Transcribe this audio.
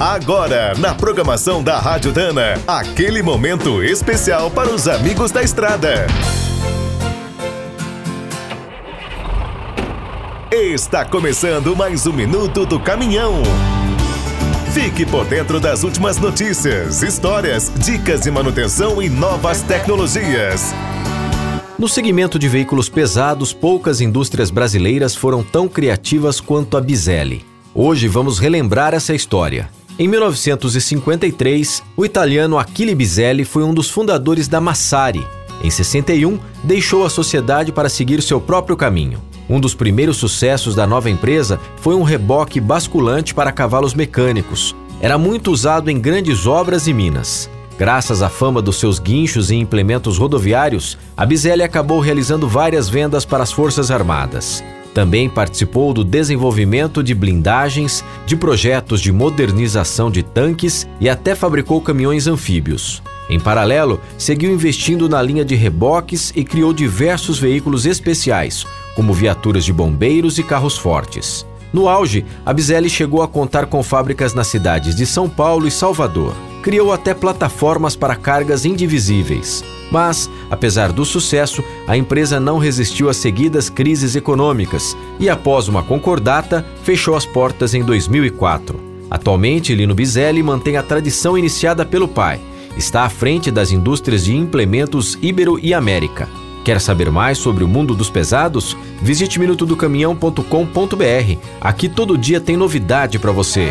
Agora, na programação da Rádio Dana, aquele momento especial para os amigos da estrada. Está começando mais um minuto do caminhão. Fique por dentro das últimas notícias, histórias, dicas de manutenção e novas tecnologias. No segmento de veículos pesados, poucas indústrias brasileiras foram tão criativas quanto a Bizelli. Hoje vamos relembrar essa história. Em 1953, o italiano Achille Bizelli foi um dos fundadores da Massari. Em 61, deixou a sociedade para seguir seu próprio caminho. Um dos primeiros sucessos da nova empresa foi um reboque basculante para cavalos mecânicos. Era muito usado em grandes obras e minas. Graças à fama dos seus guinchos e implementos rodoviários, a Bizelli acabou realizando várias vendas para as Forças Armadas. Também participou do desenvolvimento de blindagens, de projetos de modernização de tanques e até fabricou caminhões anfíbios. Em paralelo, seguiu investindo na linha de reboques e criou diversos veículos especiais, como viaturas de bombeiros e carros fortes. No auge, a Bizelli chegou a contar com fábricas nas cidades de São Paulo e Salvador. Criou até plataformas para cargas indivisíveis. Mas, apesar do sucesso, a empresa não resistiu às seguidas crises econômicas e, após uma concordata, fechou as portas em 2004. Atualmente, Lino Bizelli mantém a tradição iniciada pelo pai. Está à frente das indústrias de implementos Ibero e América. Quer saber mais sobre o mundo dos pesados? Visite minutodocaminhão.com.br. Aqui todo dia tem novidade para você.